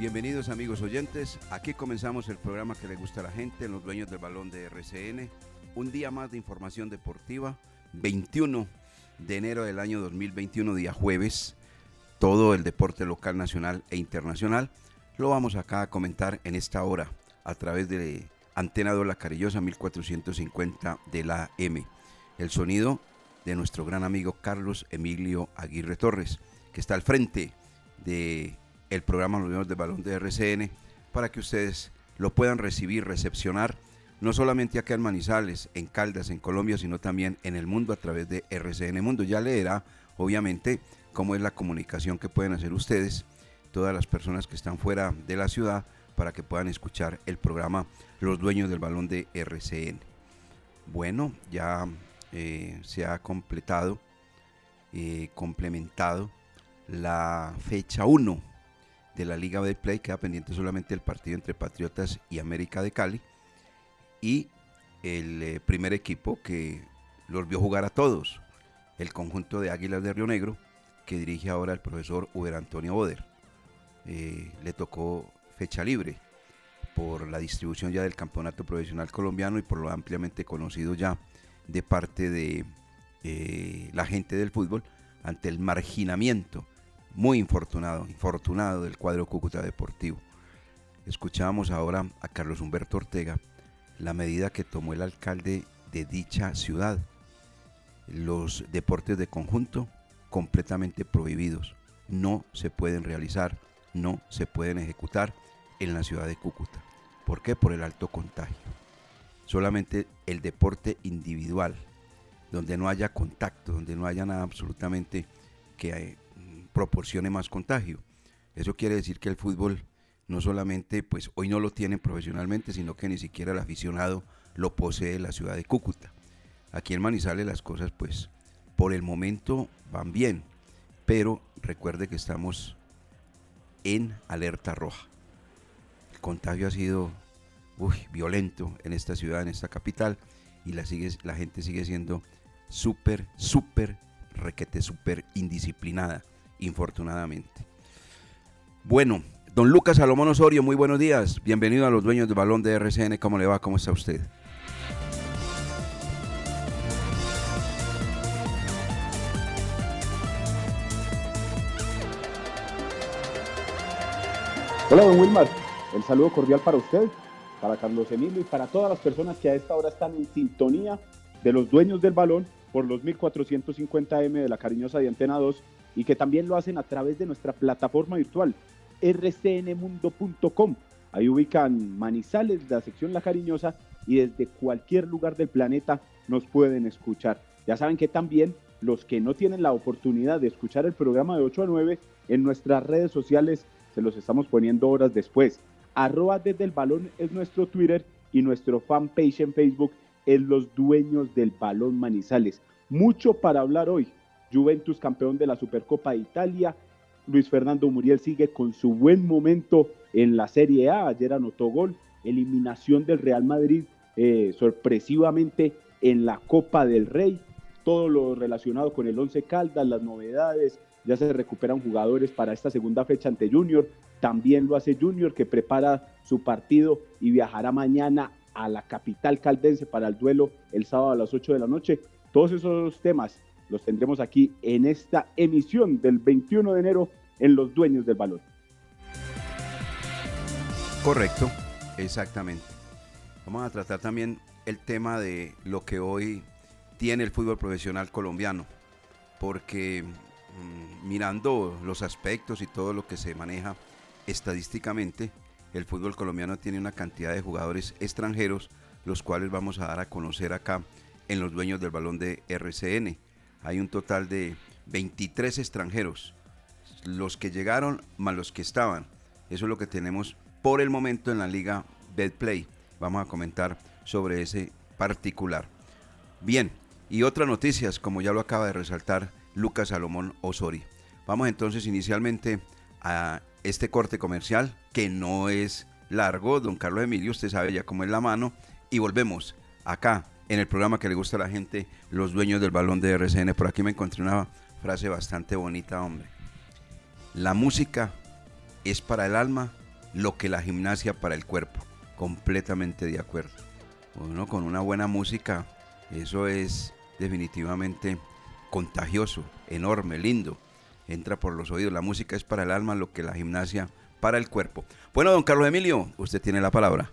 Bienvenidos amigos oyentes. Aquí comenzamos el programa que le gusta a la gente, los dueños del balón de RCN. Un día más de información deportiva. 21 de enero del año 2021, día jueves. Todo el deporte local, nacional e internacional. Lo vamos acá a comentar en esta hora a través de Antena 2 La Carillosa 1450 de la M. El sonido de nuestro gran amigo Carlos Emilio Aguirre Torres, que está al frente de el programa Los Dueños del Balón de RCN para que ustedes lo puedan recibir, recepcionar, no solamente acá en Manizales, en Caldas, en Colombia, sino también en el mundo a través de RCN Mundo. Ya leerá, obviamente, cómo es la comunicación que pueden hacer ustedes, todas las personas que están fuera de la ciudad, para que puedan escuchar el programa Los Dueños del Balón de RCN. Bueno, ya eh, se ha completado, eh, complementado la fecha 1 de la Liga de Play. Queda pendiente solamente el partido entre Patriotas y América de Cali. Y el eh, primer equipo que los vio jugar a todos, el conjunto de Águilas de Río Negro, que dirige ahora el profesor Uber Antonio Boder. Eh, le tocó fecha libre por la distribución ya del campeonato profesional colombiano y por lo ampliamente conocido ya de parte de eh, la gente del fútbol ante el marginamiento muy infortunado, infortunado del cuadro Cúcuta Deportivo. Escuchamos ahora a Carlos Humberto Ortega la medida que tomó el alcalde de dicha ciudad. Los deportes de conjunto completamente prohibidos. No se pueden realizar, no se pueden ejecutar en la ciudad de Cúcuta. ¿Por qué? Por el alto contagio. Solamente el deporte individual, donde no haya contacto, donde no haya nada absolutamente que eh, proporcione más contagio. Eso quiere decir que el fútbol no solamente, pues hoy no lo tiene profesionalmente, sino que ni siquiera el aficionado lo posee en la ciudad de Cúcuta. Aquí en Manizales las cosas, pues, por el momento van bien, pero recuerde que estamos en alerta roja. El contagio ha sido violento en esta ciudad, en esta capital, y la, sigue, la gente sigue siendo súper, súper, requete, súper indisciplinada, infortunadamente. Bueno, don Lucas Salomón Osorio, muy buenos días. Bienvenido a los dueños del balón de RCN. ¿Cómo le va? ¿Cómo está usted? Hola, don Wilmar. El saludo cordial para usted, para Carlos Emilio y para todas las personas que a esta hora están en sintonía de los dueños del balón por los 1450M de la cariñosa de Antena 2 y que también lo hacen a través de nuestra plataforma virtual rcnmundo.com. Ahí ubican Manizales, la sección La Cariñosa y desde cualquier lugar del planeta nos pueden escuchar. Ya saben que también los que no tienen la oportunidad de escuchar el programa de 8 a 9 en nuestras redes sociales se los estamos poniendo horas después. Arroba desde el balón es nuestro Twitter y nuestro fanpage en Facebook es los dueños del balón Manizales. mucho para hablar hoy. Juventus campeón de la Supercopa de Italia. Luis Fernando Muriel sigue con su buen momento en la Serie A. Ayer anotó gol. Eliminación del Real Madrid eh, sorpresivamente en la Copa del Rey. Todo lo relacionado con el Once Caldas, las novedades. Ya se recuperan jugadores para esta segunda fecha ante Junior. También lo hace Junior que prepara su partido y viajará mañana a la capital caldense para el duelo el sábado a las 8 de la noche. Todos esos temas los tendremos aquí en esta emisión del 21 de enero en Los Dueños del Balón. Correcto, exactamente. Vamos a tratar también el tema de lo que hoy tiene el fútbol profesional colombiano, porque mm, mirando los aspectos y todo lo que se maneja estadísticamente, el fútbol colombiano tiene una cantidad de jugadores extranjeros, los cuales vamos a dar a conocer acá en los dueños del balón de RCN. Hay un total de 23 extranjeros, los que llegaron más los que estaban. Eso es lo que tenemos por el momento en la liga Betplay. Vamos a comentar sobre ese particular. Bien, y otras noticias, como ya lo acaba de resaltar Lucas Salomón Osori. Vamos entonces inicialmente a este corte comercial, que no es largo, don Carlos Emilio, usted sabe ya cómo es la mano, y volvemos acá en el programa que le gusta a la gente, los dueños del balón de RCN. Por aquí me encontré una frase bastante bonita, hombre. La música es para el alma lo que la gimnasia para el cuerpo. Completamente de acuerdo. Con una buena música, eso es definitivamente contagioso, enorme, lindo. Entra por los oídos. La música es para el alma lo que la gimnasia para el cuerpo. Bueno, don Carlos Emilio, usted tiene la palabra.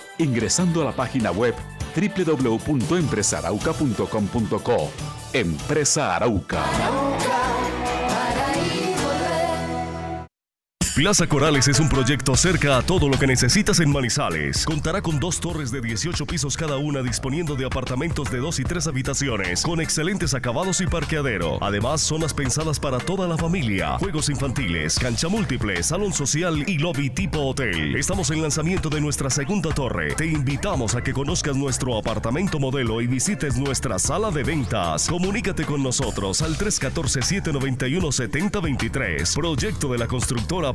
ingresando a la página web www.empresarauca.com.co. Empresa Arauca. Plaza Corales es un proyecto cerca a todo lo que necesitas en Manizales. Contará con dos torres de 18 pisos cada una disponiendo de apartamentos de dos y tres habitaciones, con excelentes acabados y parqueadero. Además, zonas pensadas para toda la familia, juegos infantiles, cancha múltiple, salón social y lobby tipo hotel. Estamos en lanzamiento de nuestra segunda torre. Te invitamos a que conozcas nuestro apartamento modelo y visites nuestra sala de ventas. Comunícate con nosotros al 314-791-7023. Proyecto de la constructora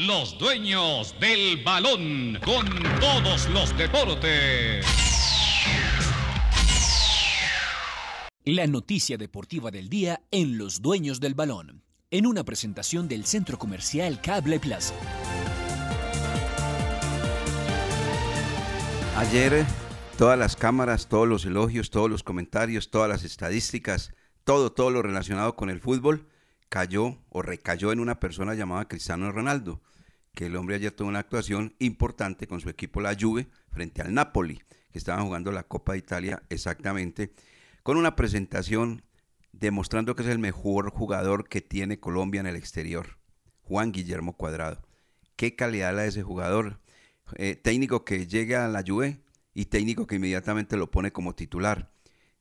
Los dueños del balón con todos los deportes. La noticia deportiva del día en Los Dueños del Balón, en una presentación del Centro Comercial Cable Plaza. Ayer todas las cámaras, todos los elogios, todos los comentarios, todas las estadísticas, todo, todo lo relacionado con el fútbol cayó o recayó en una persona llamada Cristiano Ronaldo, que el hombre ayer tuvo una actuación importante con su equipo la Juve frente al Napoli, que estaban jugando la Copa de Italia exactamente, con una presentación demostrando que es el mejor jugador que tiene Colombia en el exterior, Juan Guillermo Cuadrado. Qué calidad la de ese jugador. eh, técnico que llega a la Juve y técnico que inmediatamente lo pone como titular.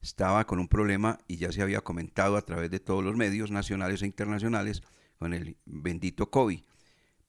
Estaba con un problema y ya se había comentado a través de todos los medios nacionales e internacionales con el bendito COVID.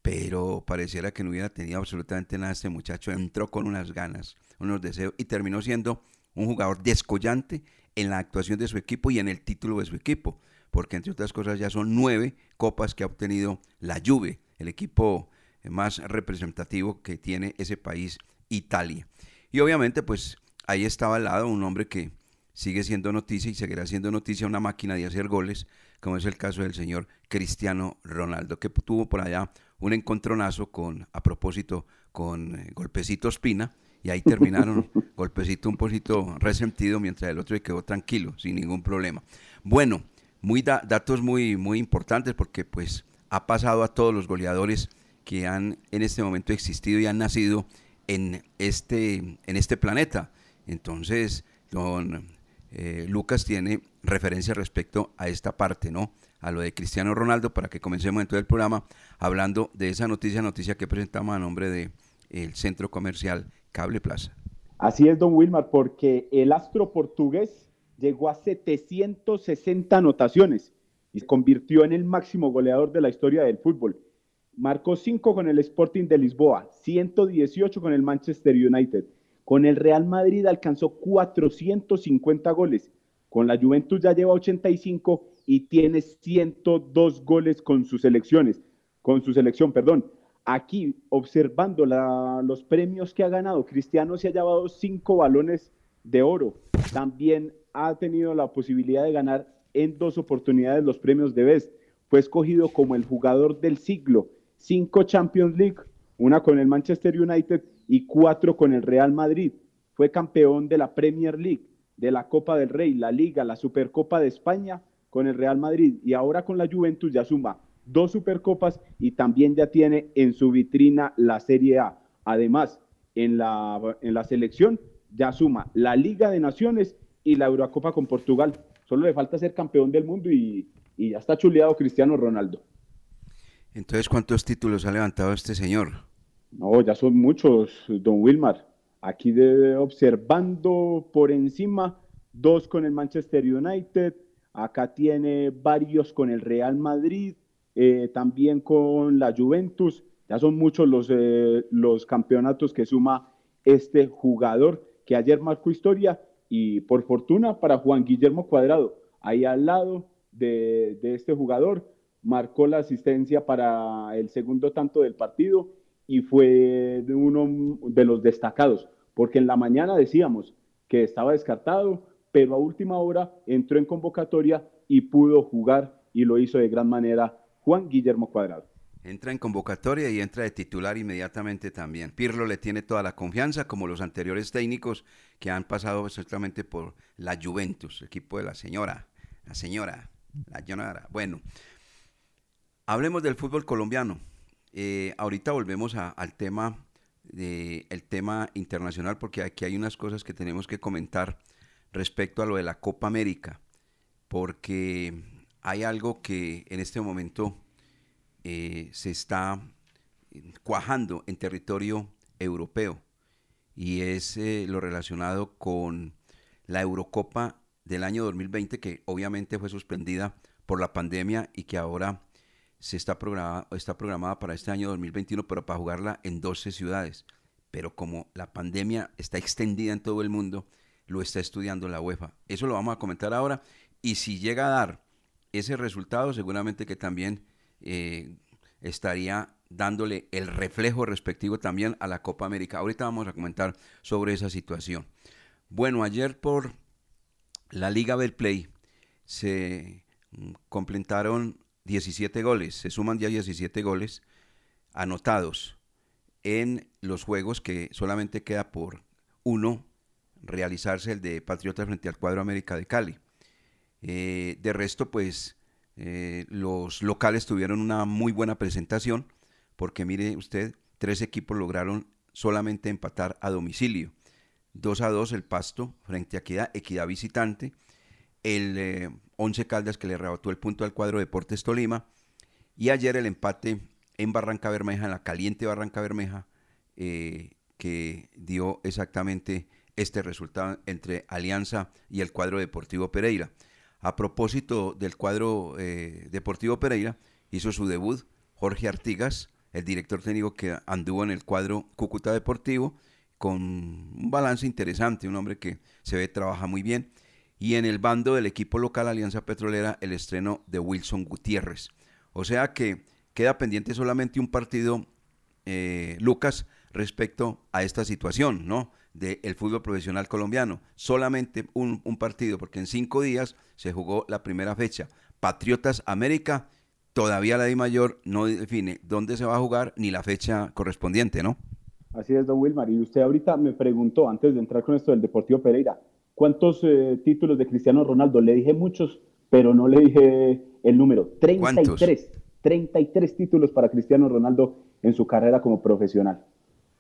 Pero pareciera que no hubiera tenido absolutamente nada este muchacho. Entró con unas ganas, unos deseos y terminó siendo un jugador descollante en la actuación de su equipo y en el título de su equipo. Porque entre otras cosas ya son nueve copas que ha obtenido la Juve, el equipo más representativo que tiene ese país, Italia. Y obviamente pues ahí estaba al lado un hombre que sigue siendo noticia y seguirá siendo noticia una máquina de hacer goles, como es el caso del señor Cristiano Ronaldo, que tuvo por allá un encontronazo con, a propósito, con eh, Golpecito Espina, y ahí terminaron, Golpecito un poquito resentido, mientras el otro quedó tranquilo, sin ningún problema. Bueno, muy datos muy, muy importantes porque pues ha pasado a todos los goleadores que han en este momento existido y han nacido en este, en este planeta. Entonces, don eh, Lucas tiene referencia respecto a esta parte, ¿no? A lo de Cristiano Ronaldo, para que comencemos entonces el programa hablando de esa noticia, noticia que presentamos a nombre de el Centro Comercial Cable Plaza. Así es, don Wilmar, porque el astro portugués llegó a 760 anotaciones y se convirtió en el máximo goleador de la historia del fútbol. Marcó 5 con el Sporting de Lisboa, 118 con el Manchester United, con el Real Madrid alcanzó 450 goles. Con la Juventus ya lleva 85 y tiene 102 goles con sus selecciones, con su selección, perdón. Aquí, observando los premios que ha ganado, Cristiano se ha llevado cinco balones de oro. También ha tenido la posibilidad de ganar en dos oportunidades los premios de Best. Fue escogido como el jugador del siglo. Cinco Champions League, una con el Manchester United y cuatro con el Real Madrid. Fue campeón de la Premier League, de la Copa del Rey, la Liga, la Supercopa de España con el Real Madrid y ahora con la Juventus ya suma dos Supercopas y también ya tiene en su vitrina la Serie A. Además, en la, en la selección ya suma la Liga de Naciones y la Eurocopa con Portugal. Solo le falta ser campeón del mundo y, y ya está chuleado Cristiano Ronaldo. Entonces, ¿cuántos títulos ha levantado este señor? No, ya son muchos, don Wilmar. Aquí observando por encima, dos con el Manchester United, acá tiene varios con el Real Madrid, eh, también con la Juventus. Ya son muchos los, eh, los campeonatos que suma este jugador que ayer marcó historia y por fortuna para Juan Guillermo Cuadrado, ahí al lado de, de este jugador, marcó la asistencia para el segundo tanto del partido y fue uno de los destacados, porque en la mañana decíamos que estaba descartado, pero a última hora entró en convocatoria y pudo jugar y lo hizo de gran manera Juan Guillermo Cuadrado. Entra en convocatoria y entra de titular inmediatamente también. Pirlo le tiene toda la confianza, como los anteriores técnicos que han pasado exactamente por la Juventus, equipo de la señora, la señora, la señora. Bueno, hablemos del fútbol colombiano. Eh, ahorita volvemos al tema, de, el tema internacional porque aquí hay unas cosas que tenemos que comentar respecto a lo de la Copa América, porque hay algo que en este momento eh, se está cuajando en territorio europeo y es eh, lo relacionado con la Eurocopa del año 2020 que obviamente fue suspendida por la pandemia y que ahora se está programada, está programada para este año 2021, pero para jugarla en 12 ciudades. Pero como la pandemia está extendida en todo el mundo, lo está estudiando la UEFA. Eso lo vamos a comentar ahora. Y si llega a dar ese resultado, seguramente que también eh, estaría dándole el reflejo respectivo también a la Copa América. Ahorita vamos a comentar sobre esa situación. Bueno, ayer por la Liga Play se mm, completaron 17 goles, se suman ya 17 goles anotados en los juegos que solamente queda por uno realizarse el de Patriotas frente al cuadro América de Cali. Eh, de resto, pues eh, los locales tuvieron una muy buena presentación porque mire usted, tres equipos lograron solamente empatar a domicilio. 2 a 2 el Pasto frente a Equidad, Equidad visitante. El eh, Once Caldas que le arrebató el punto al cuadro Deportes Tolima. Y ayer el empate en Barranca Bermeja, en la caliente Barranca Bermeja, eh, que dio exactamente este resultado entre Alianza y el cuadro Deportivo Pereira. A propósito del cuadro eh, Deportivo Pereira, hizo su debut Jorge Artigas, el director técnico que anduvo en el cuadro Cúcuta Deportivo, con un balance interesante, un hombre que se ve trabaja muy bien. Y en el bando del equipo local Alianza Petrolera, el estreno de Wilson Gutiérrez. O sea que queda pendiente solamente un partido, eh, Lucas, respecto a esta situación, ¿no? Del fútbol profesional colombiano. Solamente un, partido, porque en cinco días se jugó la primera fecha. Patriotas América, todavía la Di Mayor no define dónde se va a jugar ni la fecha correspondiente, ¿no? Así es, don Wilmar. Y usted ahorita me preguntó, antes de entrar con esto del Deportivo Pereira, ¿cuántos eh, títulos de Cristiano Ronaldo? Le dije muchos, pero no le dije el número. 33. ¿Cuántos? 33 títulos para Cristiano Ronaldo en su carrera como profesional.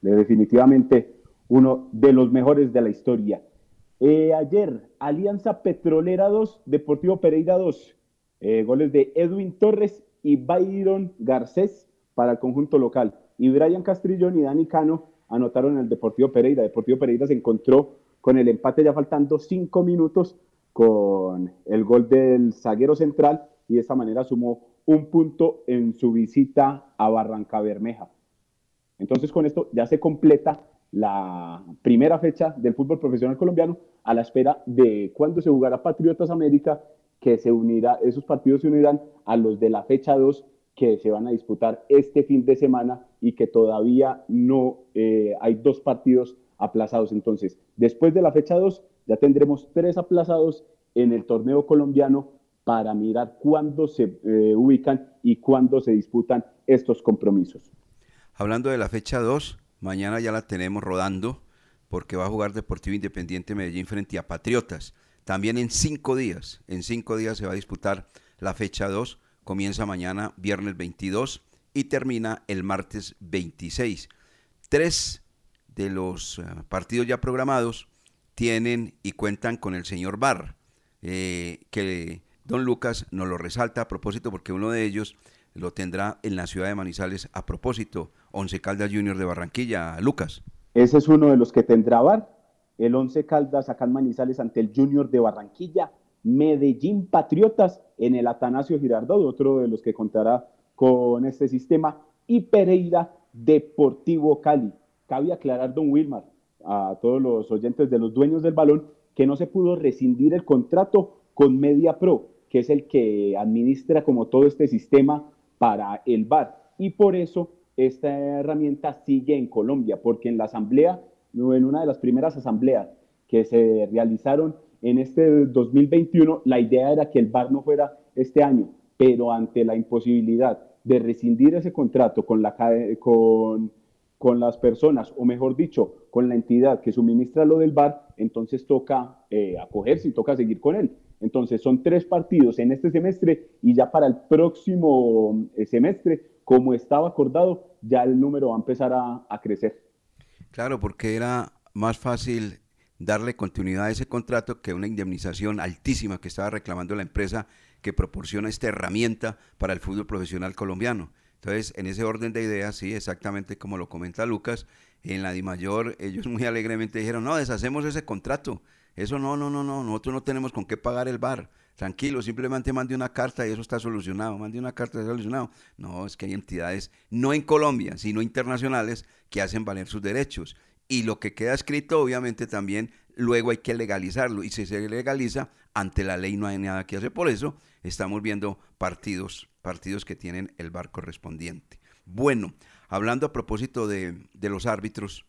definitivamente uno de los mejores de la historia. Eh, ayer, Alianza Petrolera 2, Deportivo Pereira 2. Eh, goles de Edwin Torres y Byron Garcés para el conjunto local. Y Brian Castrillón y Dani Cano anotaron en el Deportivo Pereira. Deportivo Pereira se encontró con el empate ya faltando cinco minutos con el gol del zaguero central y de esta manera sumó un punto en su visita a Barranca Bermeja. Entonces con esto ya se completa la primera fecha del fútbol profesional colombiano a la espera de cuándo se jugará Patriotas América, que se unirá, esos partidos se unirán a los de la fecha 2 que se van a disputar este fin de semana y que todavía no eh, hay dos partidos aplazados. Entonces, después de la fecha 2, ya tendremos tres aplazados en el torneo colombiano para mirar cuándo se eh, ubican y cuándo se disputan estos compromisos. Hablando de la fecha 2, mañana ya la tenemos rodando porque va a jugar Deportivo Independiente Medellín frente a Patriotas. También en cinco días, en cinco días se va a disputar la fecha 2 comienza mañana viernes 22 y termina el martes 26. Tres de los eh, partidos ya programados tienen y cuentan con el señor Barr, eh, que don Lucas nos lo resalta a propósito porque uno de ellos lo tendrá en la ciudad de Manizales a propósito, Once Caldas Junior de Barranquilla. Lucas. Ese es uno de los que tendrá Bar, el Once Caldas acá en Manizales ante el Junior de Barranquilla Medellín Patriotas en el Atanasio Girardot, otro de los que contará con este sistema, y Pereira Deportivo Cali. Cabe aclarar, don Wilmar, a todos los oyentes de los dueños del balón, que no se pudo rescindir el contrato con Media Pro, que es el que administra como todo este sistema para el bar. Y por eso esta herramienta sigue en Colombia, porque en la asamblea, en una de las primeras asambleas que se realizaron en este 2021 la idea era que el VAR no fuera este año, pero ante la imposibilidad de rescindir ese contrato con, la, con, con las personas, o mejor dicho, con la entidad que suministra lo del VAR, entonces toca eh, acogerse y toca seguir con él. Entonces son tres partidos en este semestre y ya para el próximo eh, semestre, como estaba acordado, ya el número va a empezar a, a crecer. Claro, porque era más fácil darle continuidad a ese contrato que una indemnización altísima que estaba reclamando la empresa que proporciona esta herramienta para el fútbol profesional colombiano. Entonces, en ese orden de ideas, sí, exactamente como lo comenta Lucas, en la DIMAYOR ellos muy alegremente dijeron, no, deshacemos ese contrato. Eso no, no, no, no, nosotros no tenemos con qué pagar el bar. Tranquilo, simplemente mande una carta y eso está solucionado. Mande una carta y está solucionado. No, es que hay entidades, no en Colombia, sino internacionales, que hacen valer sus derechos y lo que queda escrito obviamente también luego hay que legalizarlo y si se legaliza ante la ley no hay nada que hacer por eso estamos viendo partidos partidos que tienen el bar correspondiente bueno hablando a propósito de, los árbitros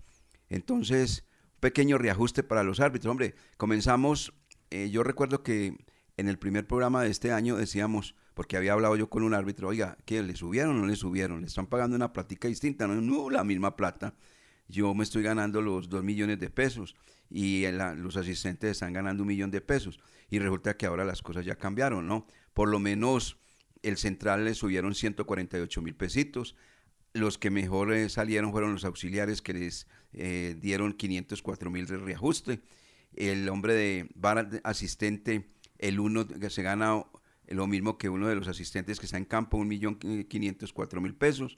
entonces pequeño reajuste para los árbitros hombre comenzamos eh, yo recuerdo que en el primer programa de este año decíamos porque había hablado yo con un árbitro oiga ¿qué le subieron o no le subieron le están pagando una plática distinta no, no la misma plata yo me estoy ganando los dos millones de pesos y los asistentes están ganando un millón de pesos. Y resulta que ahora las cosas ya cambiaron, ¿no? Por lo menos el central le subieron 148 mil pesitos. Los que mejor eh, salieron fueron los auxiliares que les eh, dieron 504 mil de reajuste. El hombre de asistente, el uno que se gana lo mismo que uno de los asistentes que está en campo, un millón quinientos cuatro mil pesos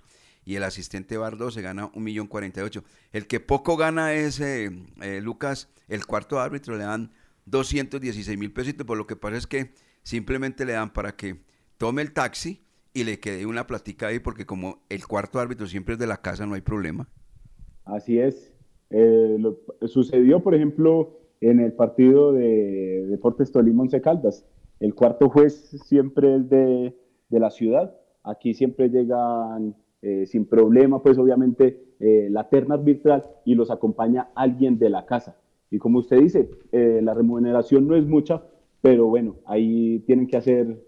y el asistente bar 2 se gana un millón cuarenta El que poco gana es eh, Lucas, el cuarto árbitro, le dan 216 mil pesitos, por lo que pasa es que simplemente le dan para que tome el taxi y le quede una platica ahí, porque como el cuarto árbitro siempre es de la casa, no hay problema. Así es. Eh, sucedió, por ejemplo, en el partido de Deportes Tolima Once Caldas. El cuarto juez siempre es de, de la ciudad. Aquí siempre llegan eh, sin problema, pues obviamente eh, la terna arbitral y los acompaña alguien de la casa. Y como usted dice, eh, la remuneración no es mucha, pero bueno, ahí tienen que hacer,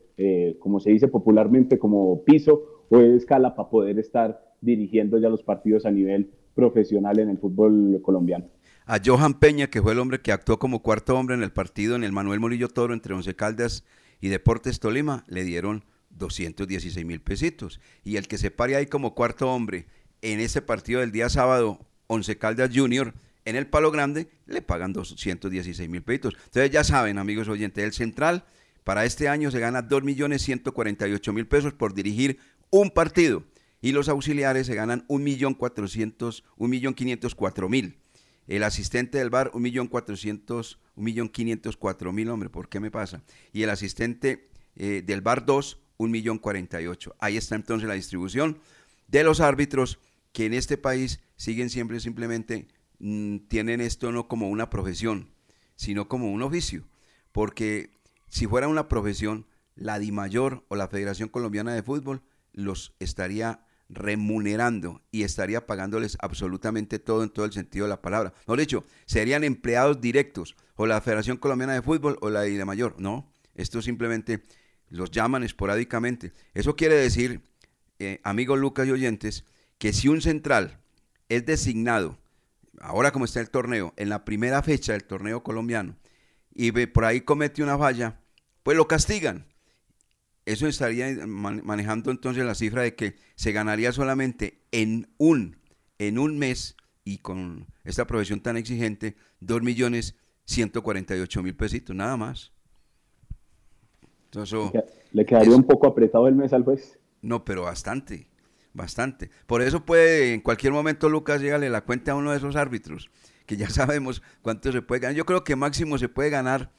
como se dice popularmente, como piso o escala para poder estar dirigiendo ya los partidos a nivel profesional en el fútbol colombiano. A Johan Peña, que fue el hombre que actuó como cuarto hombre en el partido en el Manuel Morillo Toro entre Once Caldas y Deportes Tolima, le dieron 216 mil pesitos. Y el que se pare ahí como cuarto hombre en ese partido del día sábado, Once Caldas Junior, en el Palo Grande, le pagan 216 mil pesitos. Entonces ya saben, amigos oyentes, el central para este año se gana 2 millones 148 mil pesos por dirigir un partido. Y los auxiliares se ganan 1 millón 400, 1 millón 504 mil. El asistente del bar, 1 millón 400, 1 millón 504 mil, hombre, ¿por qué me pasa? Y el asistente eh, del bar 2, un millón cuarenta y ocho. Ahí está entonces la distribución de los árbitros que en este país siguen siempre simplemente, mm, tienen esto no como una profesión, sino como un oficio. Porque si fuera una profesión, la DIMAYOR o la Federación Colombiana de Fútbol los estaría remunerando y estaría pagándoles absolutamente todo en todo el sentido de la palabra. No, de hecho, serían empleados directos o la Federación Colombiana de Fútbol o la DIMAYOR. No, esto simplemente los llaman esporádicamente. Eso quiere decir, eh, amigos Lucas y oyentes, que si un central es designado, ahora como está el torneo, en la primera fecha del torneo colombiano, y por ahí comete una falla, pues lo castigan. Eso estaría manejando entonces la cifra de que se ganaría solamente en un, en un mes y con esta profesión tan exigente, 2 millones 148 mil pesitos, nada más. ¿Le quedaría un poco apretado el mes al juez? No, pero bastante, bastante. Por eso puede, en cualquier momento, Lucas, llegale la cuenta a uno de esos árbitros, que ya sabemos cuánto se puede ganar. Yo creo que máximo se puede ganar.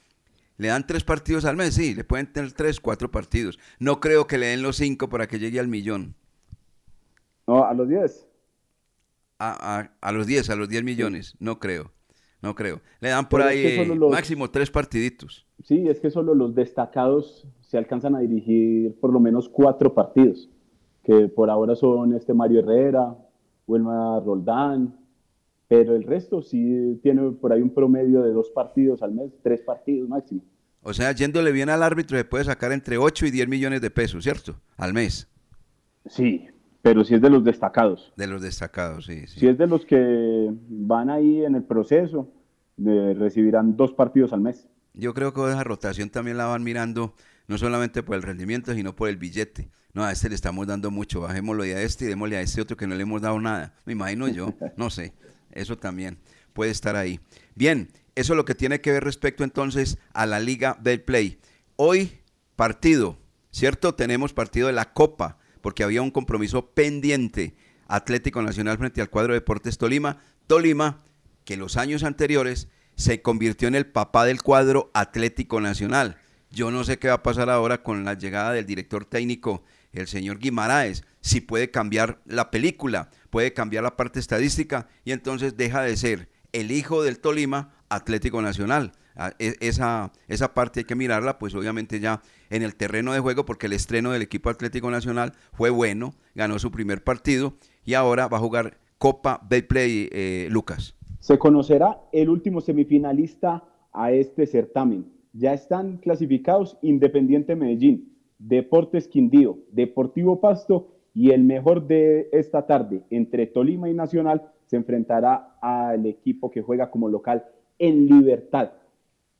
Le dan tres partidos al mes, sí, le pueden tener tres, cuatro partidos. No creo que le den los cinco para que llegue al millón. No, a los diez. A, a, los diez, a los diez millones, no creo. No creo. Le dan por ahí máximo tres partiditos. Sí, es que solo los destacados se alcanzan a dirigir por lo menos cuatro partidos, que por ahora son este Mario Herrera, Wilmar Roldán, pero el resto sí tiene por ahí un promedio de dos partidos al mes, tres partidos máximo. O sea, yéndole bien al árbitro se puede sacar entre 8 y 10 millones de pesos, ¿cierto? Al mes. Sí, pero si es de los destacados. De los destacados, sí. Si es de los que van ahí en el proceso, recibirán dos partidos al mes. Yo creo que esa rotación también la van mirando no solamente por el rendimiento, sino por el billete. No, a este le estamos dando mucho, bajémoslo a este y démosle a este otro que no le hemos dado nada. Me imagino yo, no sé, eso también puede estar ahí. Bien, eso es lo que tiene que ver respecto entonces a la Liga del Play. Hoy partido, ¿cierto? Tenemos partido de la Copa porque había un compromiso pendiente. Atlético Nacional frente al cuadro Deportes Tolima. Tolima, que los años anteriores se convirtió en el papá del cuadro Atlético Nacional. Yo no sé qué va a pasar ahora con la llegada del director técnico, el señor Guimaraes, si puede cambiar la película, puede cambiar la parte estadística y entonces deja de ser el hijo del Tolima Atlético Nacional. Ah, e, esa, esa parte hay que mirarla, pues obviamente ya en el terreno de juego, porque el estreno del equipo Atlético Nacional fue bueno, ganó su primer partido y ahora va a jugar Copa Betplay eh, Lucas. Se conocerá el último semifinalista a este certamen. Ya están clasificados Independiente Medellín, Deportes Quindío, Deportivo Pasto y el mejor de esta tarde entre Tolima y Nacional se enfrentará al equipo que juega como local en Libertad.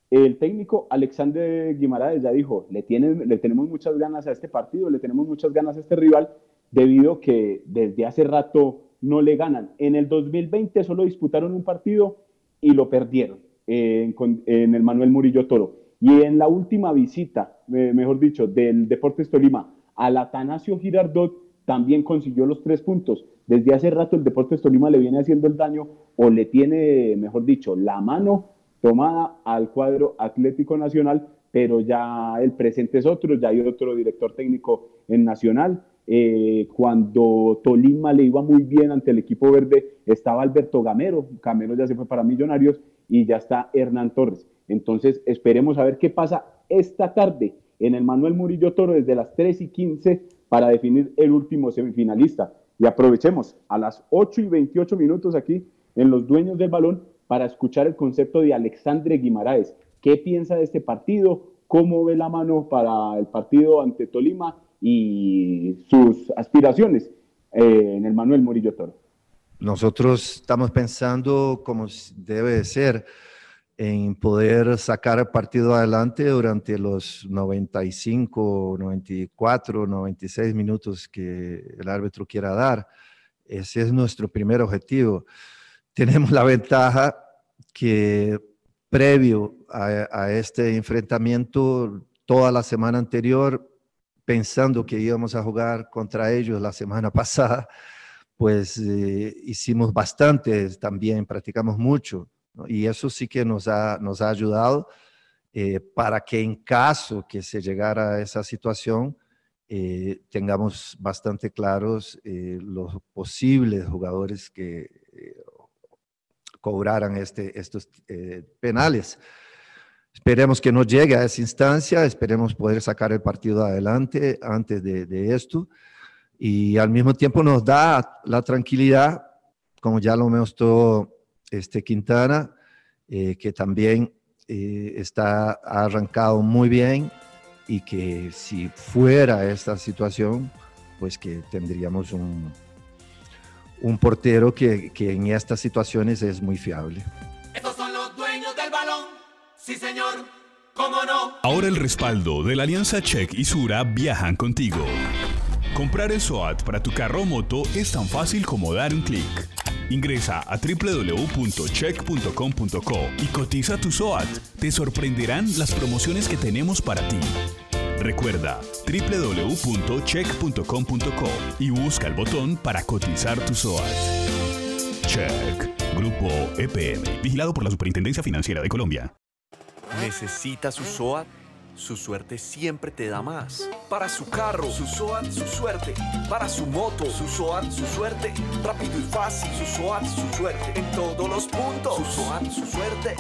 El técnico Alexander Guimaraes ya dijo, le, tenemos muchas ganas a este partido, le tenemos muchas ganas a este rival, debido que desde hace rato no le ganan. En el 2020 solo disputaron un partido y lo perdieron en, el Manuel Murillo Toro. Y en la última visita, eh, mejor dicho, del Deportes Tolima al Atanasio Girardot, también consiguió los tres puntos. desde hace rato el Deportes Tolima le viene haciendo el daño o le tiene, mejor dicho, la mano tomada al cuadro Atlético Nacional, pero ya el presente es otro, ya hay otro director técnico en Nacional. Eh, cuando Tolima le iba muy bien ante el equipo verde, estaba Alberto Gamero, Gamero ya se fue para Millonarios y ya está Hernán Torres. Entonces esperemos a ver qué pasa esta tarde en el Manuel Murillo Toro desde las 3 y 15 para definir el último semifinalista. Y aprovechemos a las 8 y 28 minutos aquí en Los Dueños del Balón para escuchar el concepto de Alexandre Guimaraes. ¿Qué piensa de este partido? ¿Cómo ve la mano para el partido ante Tolima y sus aspiraciones eh, en el Manuel Murillo Toro? Nosotros estamos pensando como debe de ser en poder sacar partido adelante durante los 95, 94, 96 minutos que el árbitro quiera dar. Ese es nuestro primer objetivo. Tenemos la ventaja que previo a, este enfrentamiento, toda la semana anterior, pensando que íbamos a jugar contra ellos la semana pasada, pues eh, hicimos bastante también, practicamos mucho y eso sí que nos ha, nos ha ayudado eh, para que en caso que se llegara a esa situación, eh, tengamos bastante claros los posibles jugadores que cobraran este, estos penales. Esperemos que no llegue a esa instancia, esperemos poder sacar el partido adelante antes de esto y al mismo tiempo nos da la tranquilidad, como ya lo mostró este, Quintana, eh, que también eh, está arrancado muy bien y que si fuera esta situación, pues que tendríamos un, un portero que, que en estas situaciones es muy fiable. Estos son los dueños del balón, sí señor, cómo no. Ahora el respaldo de la Alianza Check y Sura viajan contigo. Comprar el SOAT para tu carro o moto es tan fácil como dar un clic. Ingresa a www.check.com.co y cotiza tu SOAT. Te sorprenderán las promociones que tenemos para ti. Recuerda www.check.com.co y busca el botón para cotizar tu SOAT. Check. Grupo EPM. Vigilado por la Superintendencia Financiera de Colombia. ¿Necesita su SOAT? Su suerte siempre te da más. Para su carro, su SOAT, su suerte. Para su moto, su SOAT, su suerte. Rápido y fácil, su SOAT, su suerte. En todos los puntos, su SOAT, su suerte.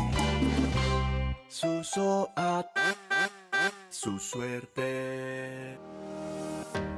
Su SOAT, su suerte.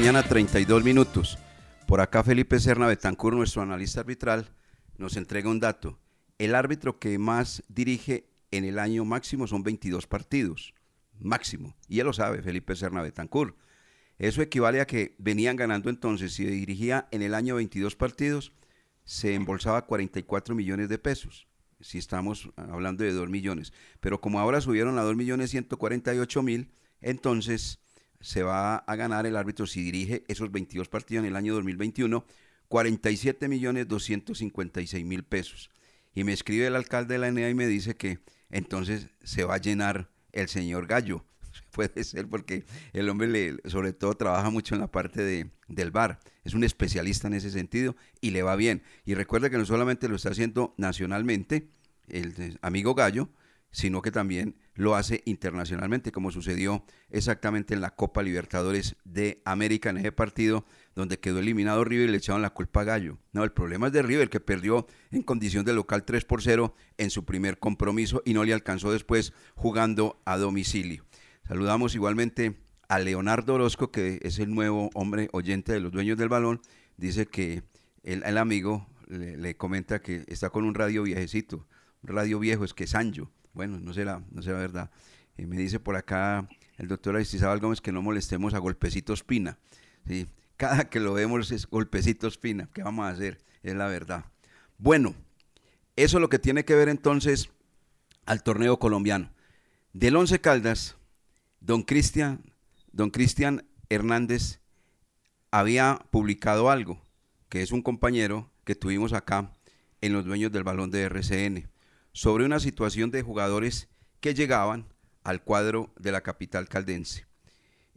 Mañana, 32 minutos. Por acá Felipe Serna Betancur, nuestro analista arbitral, nos entrega un dato. El árbitro que más dirige en el año máximo son 22 partidos. Máximo. Y él lo sabe, Felipe Serna Betancur. Eso equivale a que venían ganando entonces, si dirigía en el año 22 partidos, se embolsaba 44 millones de pesos. si estamos hablando de 2 millones. Pero como ahora subieron a 2 millones 148 mil, entonces se va a ganar el árbitro si dirige esos 22 partidos en el año 2021, 47 millones 256 mil pesos. Y me escribe el alcalde de la ENEA y me dice que entonces se va a llenar el señor Gallo. Puede ser porque el hombre le, sobre todo trabaja mucho en la parte de, del bar. Es un especialista en ese sentido y le va bien. Y recuerda que no solamente lo está haciendo nacionalmente, el amigo Gallo, sino que también lo hace internacionalmente, como sucedió exactamente en la Copa Libertadores de América, en ese partido donde quedó eliminado River y le echaron la culpa a Gallo. No, el problema es de River, que perdió en condición de local 3 por 0 en su primer compromiso y no le alcanzó después jugando a domicilio. Saludamos igualmente a Leonardo Orozco, que es el nuevo hombre oyente de los dueños del balón. Dice que el, amigo le, le comenta que está con un radio viejecito, un radio viejo, es que Sancho bueno, no será, no será verdad. Eh, me dice por acá el doctor Aristizábal Gómez que no molestemos a Golpecitos Pina. ¿sí? Cada que lo vemos es Golpecitos Pina. ¿Qué vamos a hacer? Es la verdad. Bueno, eso es lo que tiene que ver entonces al torneo colombiano. Del Once Caldas, don Cristian, don Cristian Hernández había publicado algo, que es un compañero que tuvimos acá en los dueños del balón de RCN sobre una situación de jugadores que llegaban al cuadro de la capital caldense.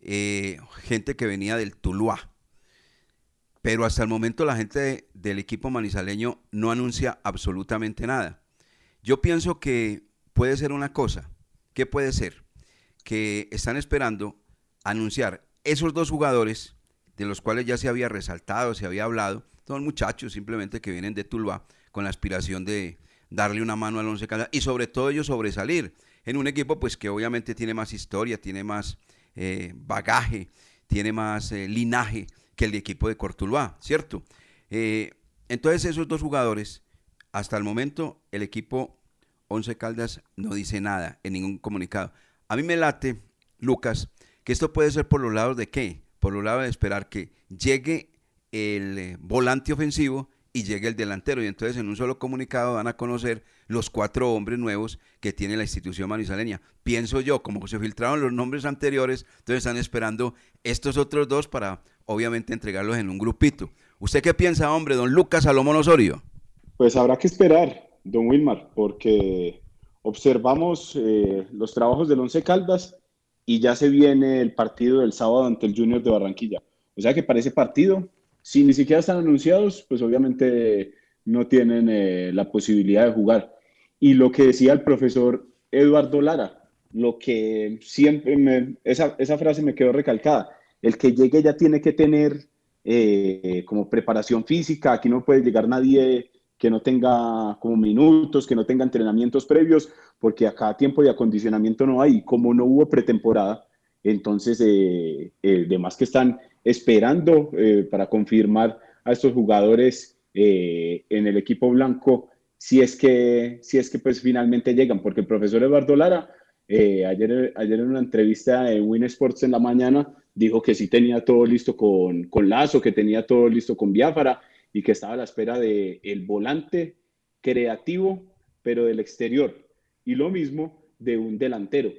Eh, gente que venía del Tuluá. Pero hasta el momento la gente del equipo manizaleño no anuncia absolutamente nada. Yo pienso que puede ser una cosa. ¿Qué puede ser? Que están esperando anunciar esos dos jugadores de los cuales ya se había resaltado, se había hablado. Son muchachos simplemente que vienen de Tuluá con la aspiración de, darle una mano al Once Caldas y sobre todo ellos sobresalir en un equipo pues que obviamente tiene más historia, tiene más eh, bagaje, tiene más eh, linaje que el equipo de Cortuluá, ¿cierto? Eh, entonces esos dos jugadores, hasta el momento el equipo Once Caldas no dice nada en ningún comunicado. A mí me late, Lucas, que esto puede ser por los lados de qué? Por los lados de esperar que llegue el volante ofensivo y llegue el delantero. Y entonces en un solo comunicado van a conocer los cuatro hombres nuevos que tiene la institución manizaleña. Pienso yo, como se filtraron los nombres anteriores, entonces están esperando estos otros dos para obviamente entregarlos en un grupito. ¿Usted qué piensa, hombre, don Lucas Salomón Osorio? Pues habrá que esperar, don Wilmar, porque observamos eh, los trabajos del Once Caldas y ya se viene el partido del sábado ante el Junior de Barranquilla. O sea que para ese partido si ni siquiera están anunciados, pues obviamente no tienen eh, la posibilidad de jugar. Y lo que decía el profesor Eduardo Lara, lo que siempre me, esa, esa frase me quedó recalcada, el que llegue ya tiene que tener eh, como preparación física, aquí no puede llegar nadie que no tenga como minutos, que no tenga entrenamientos previos, porque acá tiempo de acondicionamiento no hay, como no hubo pretemporada, entonces eh, eh demás que están esperando eh, para confirmar a estos jugadores eh, en el equipo blanco si es que, si es que pues finalmente llegan, porque el profesor Eduardo Lara eh, ayer, ayer en una entrevista en Win Sports en la mañana dijo que sí tenía todo listo con, con Lazo, que tenía todo listo con Biafara y que estaba a la espera de el volante creativo, pero del exterior. Y lo mismo de un delantero.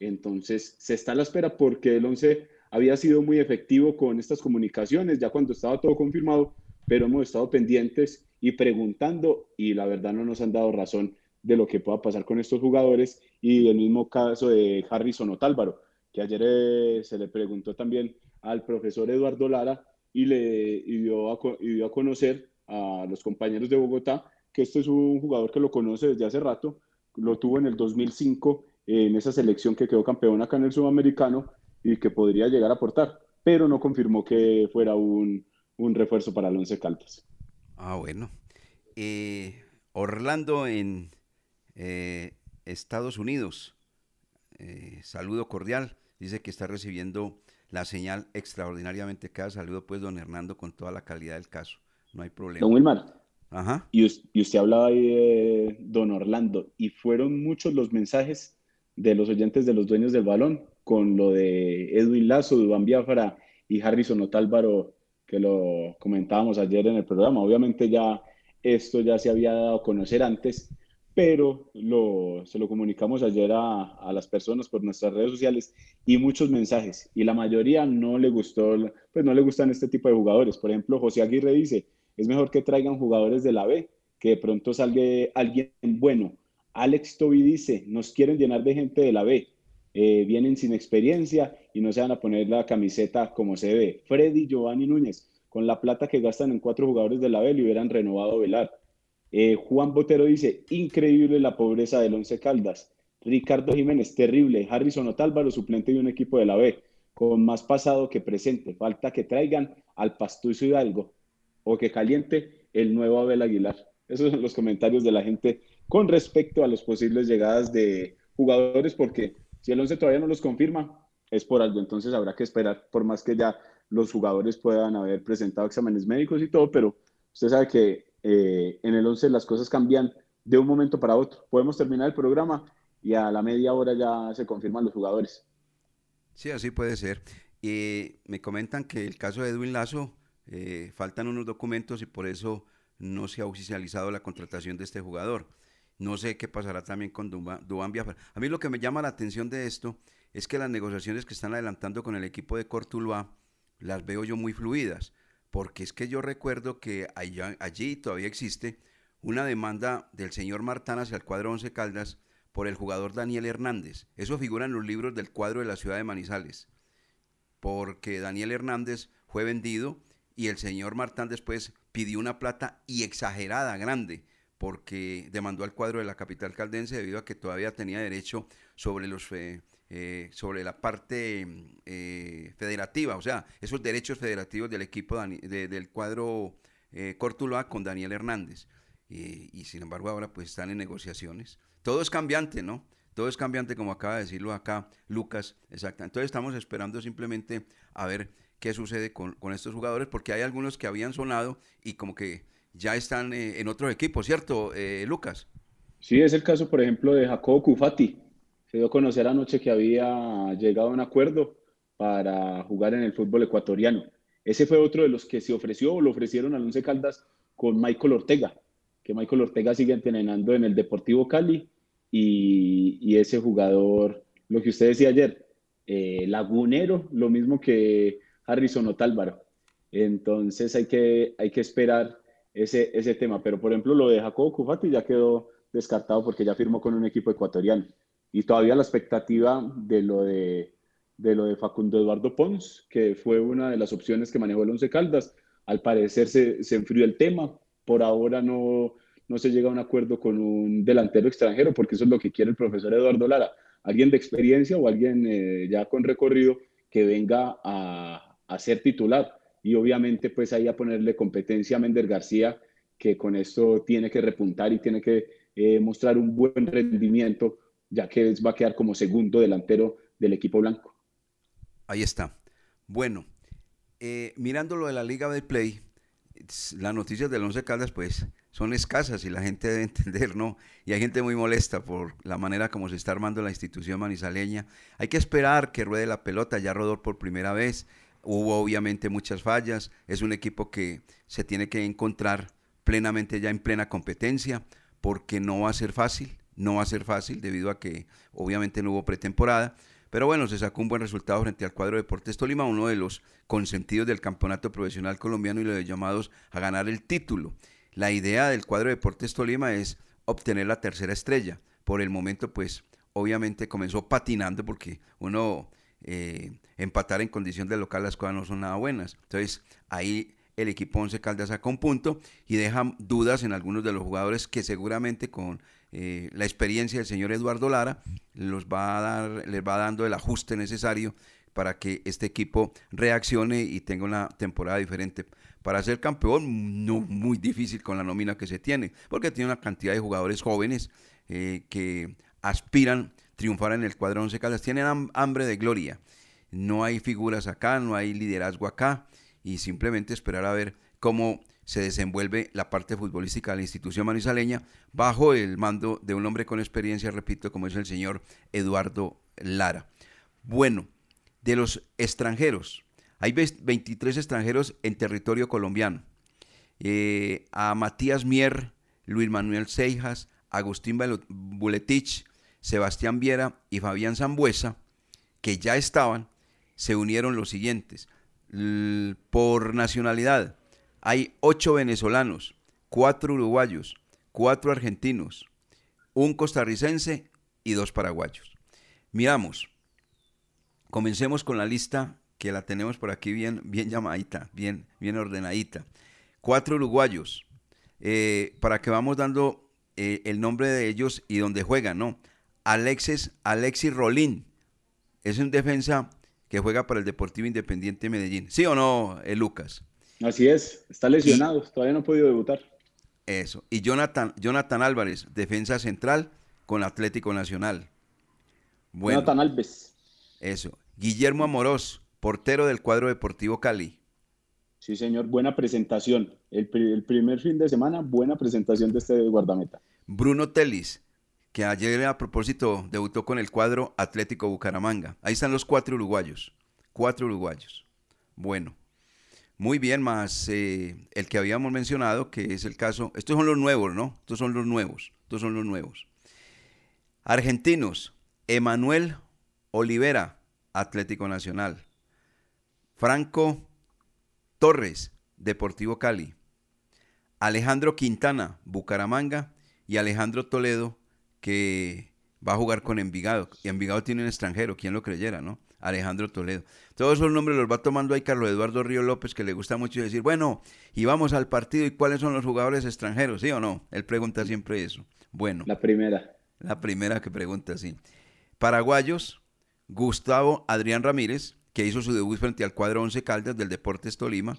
Entonces, se está a la espera porque el 11 había sido muy efectivo con estas comunicaciones ya cuando estaba todo confirmado, pero hemos estado pendientes y preguntando y la verdad no nos han dado razón de lo que pueda pasar con estos jugadores y el mismo caso de Harrison Otálvaro, que ayer eh, se le preguntó también al profesor Eduardo Lara y le dio, a, y dio a conocer a los compañeros de Bogotá que este es un jugador que lo conoce desde hace rato, lo tuvo en el 2005 en esa selección que quedó campeón acá en el sudamericano y que podría llegar a aportar, pero no confirmó que fuera un, un refuerzo para el Once Caldas. Ah, bueno. Eh, Orlando en eh, Estados Unidos, eh, saludo cordial, dice que está recibiendo la señal extraordinariamente cada saludo pues don Hernando con toda la calidad del caso, no hay problema. Don Wilmar, Ajá. Y, y, usted hablaba ahí de don Orlando y fueron muchos los mensajes de los oyentes de los dueños del balón con lo de Edwin Lazo, Dubán Biafara y Harrison Otálvaro, que lo comentábamos ayer en el programa. Obviamente ya esto ya se había dado a conocer antes, pero lo, se lo comunicamos ayer a, a, las personas por nuestras redes sociales y muchos mensajes y la mayoría no le gustó, pues no le gustan este tipo de jugadores. Por ejemplo, José Aguirre dice, es mejor que traigan jugadores de la B, que de pronto salga alguien bueno. Alex Toby dice, nos quieren llenar de gente de la B, eh, vienen sin experiencia y no se van a poner la camiseta como se ve. Freddy Giovanni Núñez, con la plata que gastan en cuatro jugadores de la B, le hubieran renovado Velar. Eh, Juan Botero dice, increíble la pobreza del Once Caldas. Ricardo Jiménez, terrible. Harrison Otálvaro, suplente de un equipo de la B, con más pasado que presente. Falta que traigan al Pastucio Hidalgo o que caliente el nuevo Abel Aguilar. Esos son los comentarios de la gente con respecto a las posibles llegadas de jugadores, porque si el Once todavía no los confirma, es por algo. Entonces habrá que esperar, por más que ya los jugadores puedan haber presentado exámenes médicos y todo, pero usted sabe que eh, en el 11 las cosas cambian de un momento para otro. Podemos terminar el programa y a la media hora ya se confirman los jugadores. Sí, así puede ser. Y me comentan que el caso de Edwin Lazo, eh, faltan unos documentos y por eso no se ha oficializado la contratación de este jugador. No sé qué pasará también con Dubán Biafra. A mí lo que me llama la atención de esto es que las negociaciones que están adelantando con el equipo de Cortuluá las veo yo muy fluidas porque es que yo recuerdo que allí todavía existe una demanda del señor Martán hacia el cuadro Once Caldas por el jugador Daniel Hernández. Eso figura en los libros del cuadro de la ciudad de Manizales, porque Daniel Hernández fue vendido y el señor Martán después pidió una plata y exagerada, grande, porque demandó al cuadro de la capital caldense debido a que todavía tenía derecho sobre los... Eh, sobre la parte eh, federativa, o sea, esos derechos federativos del equipo del cuadro eh, con Daniel Hernández. y sin embargo ahora pues están en negociaciones. Todo es cambiante, ¿no? Todo es cambiante como acaba de decirlo acá Lucas, exacto. Entonces estamos esperando simplemente a ver qué sucede con estos jugadores, porque hay algunos que habían sonado y como que ya están eh, en otros equipos, ¿cierto, Lucas? Sí, es el caso, por ejemplo, de Jacobo Cufati, se dio a conocer anoche que había llegado a un acuerdo para jugar en el fútbol ecuatoriano. Ese fue otro de los que se ofreció o lo ofrecieron al Once Caldas con Michael Ortega, que Michael Ortega sigue entrenando en el Deportivo Cali y, ese jugador, lo que usted decía ayer, eh, lagunero, lo mismo que Harrison Otálvaro. Entonces hay que, hay que esperar ese, ese tema. Pero por ejemplo, lo de Jacobo Cufati ya quedó descartado porque ya firmó con un equipo ecuatoriano y todavía la expectativa de lo de, de lo de Facundo Eduardo Pons, que fue una de las opciones que manejó el Once Caldas. Al parecer se, se enfrió el tema, por ahora no, no se llega a un acuerdo con un delantero extranjero, porque eso es lo que quiere el profesor Eduardo Lara, alguien de experiencia o alguien eh, ya con recorrido que venga a, a, ser titular. Y obviamente pues ahí a ponerle competencia a Mender García, que con esto tiene que repuntar y tiene que eh, mostrar un buen rendimiento ya que va a quedar como segundo delantero del equipo blanco. Ahí está. Bueno, eh, mirando lo de la Liga de Play, las noticias del Once Caldas pues son escasas y la gente debe entender, ¿no? Y hay gente muy molesta por la manera como se está armando la institución manizaleña. Hay que esperar que ruede la pelota, ya rodó por primera vez, hubo obviamente muchas fallas, es un equipo que se tiene que encontrar plenamente ya en plena competencia, porque no va a ser fácil, no va a ser fácil debido a que obviamente no hubo pretemporada. Pero bueno, se sacó un buen resultado frente al cuadro de Deportes Tolima, uno de los consentidos del campeonato profesional colombiano y los llamados a ganar el título. La idea del cuadro de Deportes Tolima es obtener la tercera estrella. Por el momento, pues obviamente comenzó patinando porque uno eh, empatar en condición de local las cosas no son nada buenas. Entonces ahí el equipo Once Caldas saca un punto y deja dudas en algunos de los jugadores que seguramente con eh, la experiencia del señor Eduardo Lara los va a dar, les va dando el ajuste necesario para que este equipo reaccione y tenga una temporada diferente. Para ser campeón, no muy difícil con la nómina que se tiene, porque tiene una cantidad de jugadores jóvenes eh, que aspiran triunfar en el cuadro 11 Caldas, tienen hambre de gloria. No hay figuras acá, no hay liderazgo acá, y simplemente esperar a ver cómo se desenvuelve la parte futbolística de la institución manizaleña bajo el mando de un hombre con experiencia, repito, como es el señor Eduardo Lara. Bueno, de los extranjeros, hay 23 extranjeros en territorio colombiano. Eh, a Matías Mier, Luis Manuel Seijas, Agustín Buletich, Sebastián Viera y Fabián Zambuesa, que ya estaban, se unieron los siguientes. Por nacionalidad, hay ocho venezolanos, cuatro uruguayos, cuatro argentinos, un costarricense y dos paraguayos. Miramos, comencemos con la lista que la tenemos por aquí bien, bien llamadita, bien, bien ordenadita. Cuatro uruguayos, eh, para que vamos dando eh, el nombre de ellos y dónde juegan, ¿no? Alexis, Alexis Rolín, es un defensa que juega para el Deportivo Independiente Medellín. ¿Sí o no, eh, Lucas? Así es, está lesionado, todavía no ha podido debutar. Eso. Y Jonathan, Jonathan Álvarez, defensa central con Atlético Nacional. Bueno, Jonathan Alves. eso. Guillermo Amorós, portero del cuadro Deportivo Cali. Sí, señor, buena presentación. El, el primer fin de semana, buena presentación de este guardameta. Bruno Telis, que ayer a propósito debutó con el cuadro Atlético Bucaramanga. Ahí están los cuatro uruguayos. Cuatro uruguayos. Bueno, muy bien, más eh, el que habíamos mencionado, que es el caso. Estos son los nuevos, ¿no? Estos son los nuevos. Estos son los nuevos. Argentinos, Emanuel Olivera, Atlético Nacional. Franco Torres, Deportivo Cali. Alejandro Quintana, Bucaramanga. Y Alejandro Toledo, que va a jugar con Envigado. Y Envigado tiene un extranjero, quien lo creyera, ¿no? Alejandro Toledo. Todos esos nombres los va tomando ahí Carlos Eduardo Río López, que le gusta mucho decir, bueno, y vamos al partido y cuáles son los jugadores extranjeros, ¿sí o no? Él pregunta siempre eso. Bueno. La primera. La primera que pregunta, sí. Paraguayos, Gustavo Adrián Ramírez, que hizo su debut frente al cuadro 11 Caldas del Deportes Tolima.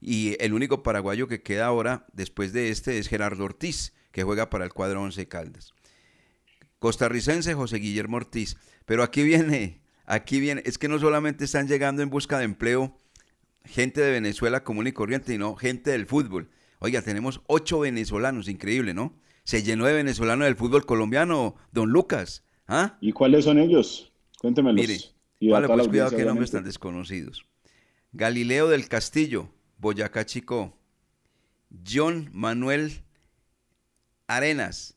Y el único paraguayo que queda ahora, después de este, es Gerardo Ortiz, que juega para el cuadro 11 Caldas. Costarricense José Guillermo Ortiz. Pero aquí viene, aquí viene, es que no solamente están llegando en busca de empleo gente de Venezuela común y corriente, sino gente del fútbol. Oiga, tenemos ocho venezolanos, increíble, ¿no? Se llenó de venezolanos del fútbol colombiano, don Lucas. ¿Ah? ¿Y cuáles son ellos? Cuéntemelos. Mire, Y vale, pues cuidado que nombres tan obviamente. desconocidos. Galileo del Castillo, Boyacá Chico. John Manuel Arenas,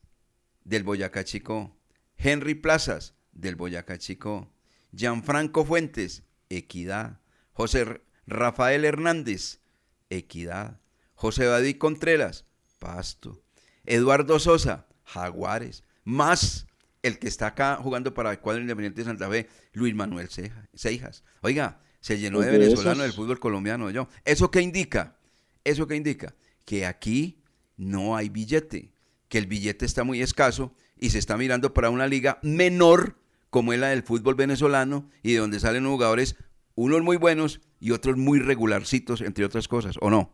del Boyacá Chico. Henry Plazas, del Boyacá Chico. Gianfranco Fuentes, Equidad. José Rafael Hernández, Equidad. José David Contreras, Pasto. Eduardo Sosa, Jaguares. Más el que está acá jugando para el cuadro independiente de Santa Fe, Luis Manuel Seijas. Oiga, se llenó de venezolanos del fútbol colombiano. Yo. ¿Eso qué indica? ¿Eso qué indica? Que aquí no hay billete, que el billete está muy escaso y se está mirando para una liga menor como es la del fútbol venezolano y de donde salen jugadores, unos muy buenos y otros muy regularcitos, entre otras cosas, ¿o no?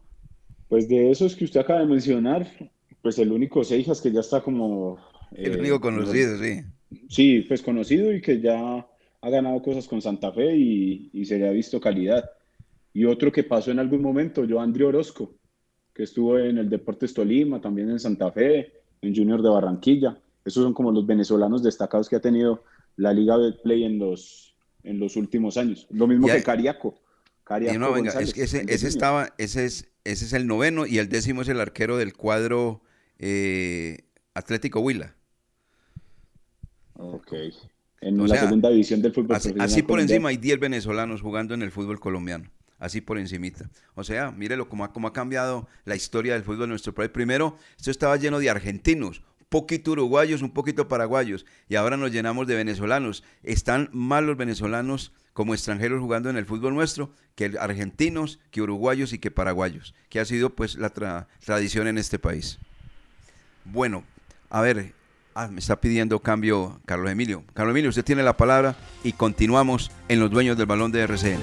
Pues de esos que usted acaba de mencionar, pues el único Seijas que ya está como... El eh, único conocido, sí. Sí, pues conocido y que ya ha ganado cosas con Santa Fe y, y se le ha visto calidad. Y otro que pasó en algún momento, yo, André Orozco, que estuvo en el Deportes Tolima, también en Santa Fe, en Junior de Barranquilla. Esos son como los venezolanos destacados que ha tenido la Liga Betplay en los, en los últimos años. Lo mismo que Cariaco. Cariaco no, venga, González, es que ese, estaba, ese es, ese es el noveno y el décimo es el arquero del cuadro eh, Atlético Huila. Ok. En O la sea, segunda división del fútbol Así, profesional así por encima hay 10 venezolanos jugando en el fútbol colombiano. Así por encimita. O sea, mírelo cómo ha, cómo ha cambiado la historia del fútbol en nuestro país. Primero, esto estaba lleno de argentinos, poquito uruguayos, un poquito paraguayos. Y ahora nos llenamos de venezolanos. Están más los venezolanos como extranjeros jugando en el fútbol nuestro que argentinos, que uruguayos y que paraguayos. Que ha sido pues la tra- tradición en este país. Bueno, a ver, ah, me está pidiendo cambio Carlos Emilio. Carlos Emilio, usted tiene la palabra y continuamos en los dueños del balón de RCN.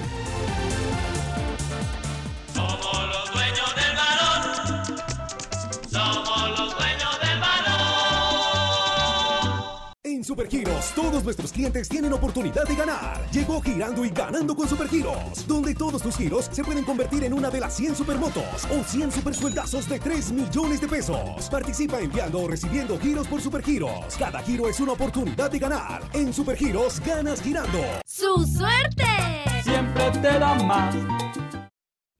Todos nuestros clientes tienen oportunidad de ganar. Llegó girando y ganando con Supergiros, donde todos tus giros se pueden convertir en una de las 100 supermotos o 100 supersueldazos de 3 millones de pesos. Participa enviando o recibiendo giros por Supergiros. Cada giro es una oportunidad de ganar. En Supergiros, ganas girando. ¡Su suerte! Siempre te da más.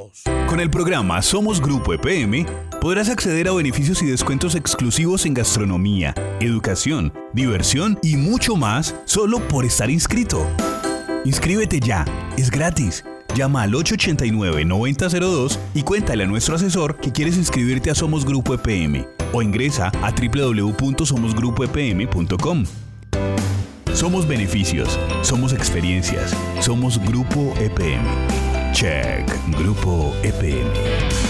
0662. Con el programa Somos Grupo EPM podrás acceder a beneficios y descuentos exclusivos en gastronomía, educación, diversión y mucho más solo por estar inscrito. Inscríbete ya, es gratis. Llama al 889-9002 y cuéntale a nuestro asesor que quieres inscribirte a Somos Grupo EPM o ingresa a www.somosgrupoepm.com. Somos beneficios, somos experiencias, somos Grupo EPM. Check, Grupo EPM.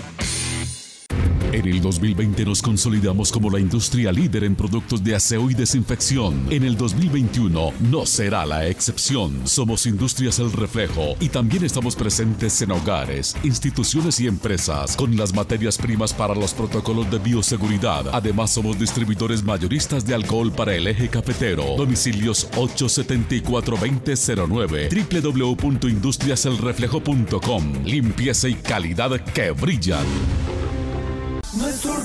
En el 2020 nos consolidamos como la industria líder en productos de aseo y desinfección. En el 2021 no será la excepción. Somos Industrias El Reflejo y también estamos presentes en hogares, instituciones y empresas con las materias primas para los protocolos de bioseguridad. Además somos distribuidores mayoristas de alcohol para el eje cafetero. Domicilios 874-2009 www.industriaselreflejo.com Limpieza y calidad que brillan. Nuestro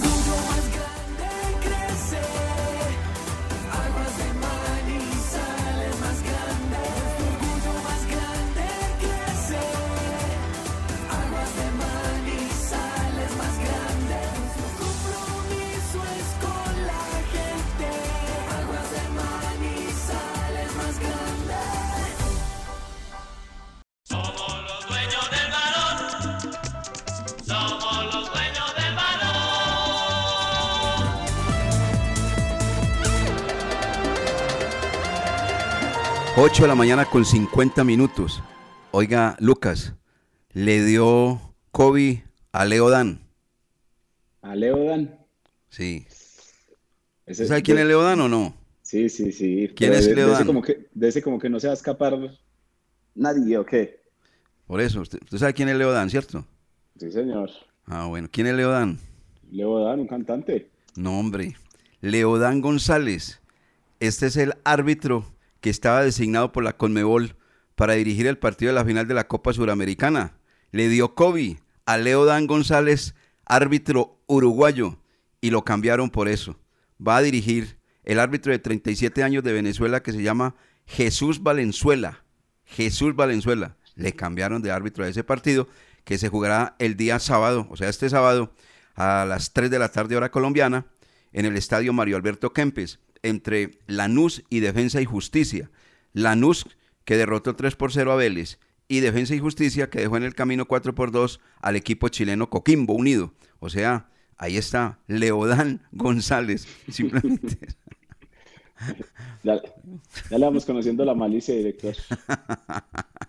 8 de la mañana con 50 minutos. Oiga, Lucas, le dio COVID a Leo Dan. A Leo Dan. Sí. Ese- ¿Sabe quién de- es Leo Dan o no? Sí, sí, sí. ¿Quién Pero es de- Leo de ese Dan? como que, de ese como que no se va a escapar nadie, ¿o qué? Por eso, usted, usted sabe quién es Leo Dan, ¿cierto? Sí, señor. Ah, bueno. ¿Quién es Leo Dan? Leo Dan, un cantante. No, hombre. Leodán González. Este es el árbitro que estaba designado por la Conmebol para dirigir el partido de la final de la Copa Suramericana. Le dio COVID a Leodán González, árbitro uruguayo, y lo cambiaron por eso. Va a dirigir el árbitro de 37 años de Venezuela que se llama Jesús Valenzuela. Jesús Valenzuela. Le cambiaron de árbitro a ese partido que se jugará el día sábado, o sea, este sábado a las 3 de la tarde hora colombiana en el estadio Mario Alberto Kempes entre Lanús y Defensa y Justicia. Lanús que derrotó 3 por 0 a Vélez y Defensa y Justicia que dejó en el camino 4 por 2 al equipo chileno Coquimbo Unido. O sea, ahí está Leodán González. Simplemente Ya, ya le vamos conociendo la malicia, director.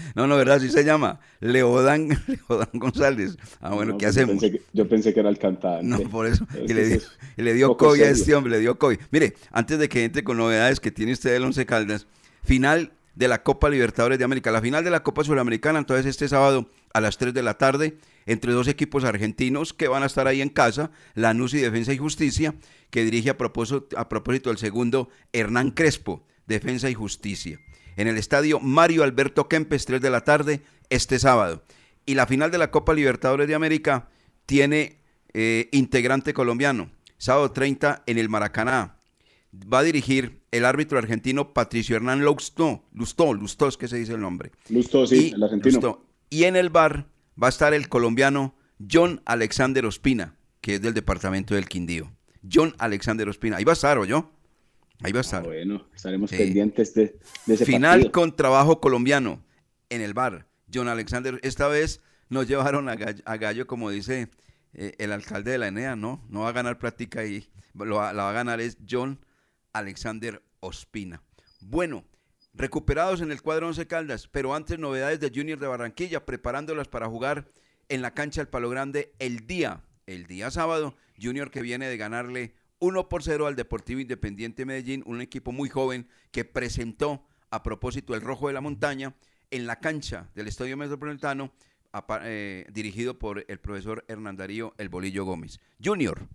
No, no, ¿verdad? Así se llama. Leodán, Leodán González. Ah, bueno, No, ¿qué yo hacemos? pensé que- yo pensé que era el cantante. No, por eso. Es Y le dio, eso es y le dio COVID a este hombre, le dio COVID. Mire, antes de que entre con novedades que tiene usted del Once Caldas, final de la Copa Libertadores de América. La final de la Copa Sudamericana, entonces este sábado a las 3 de la tarde, entre dos equipos argentinos que van a estar ahí en casa, Lanús y Defensa y Justicia, que dirige a propósito, a propósito el segundo Hernán Crespo, Defensa y Justicia. En el estadio Mario Alberto Kempes, 3 de la tarde, este sábado. Y la final de la Copa Libertadores de América tiene eh, integrante colombiano, sábado 30 en el Maracaná. Va a dirigir el árbitro argentino Patricio Hernán Lustó, Lustó, Lustó es que se dice el nombre. Lustó, sí, Y- el argentino. Lustó. Y en el bar va a estar el colombiano John Alexander Ospina, que es del departamento del Quindío. John Alexander Ospina. Ahí va a estar, ¿o yo? Ahí va a estar. Bueno, estaremos Sí. pendientes de, de ese Final partido. con trabajo colombiano en el bar. John Alexander, esta vez nos llevaron a gallo, a gallo, como dice eh, el alcalde de la ENEA, no, no va a ganar práctica y lo la va a ganar es John Alexander Ospina. Bueno, recuperados en el cuadro 11 Caldas, pero antes novedades de Junior de Barranquilla, preparándolas para jugar en la cancha del Palo Grande el día, el día sábado, Junior que viene de ganarle 1 por 0 al Deportivo Independiente Medellín, un equipo muy joven que presentó a propósito el Rojo de la Montaña en la cancha del Estadio Metropolitano, eh, dirigido por el profesor Hernán Darío El Bolillo Gómez. Junior.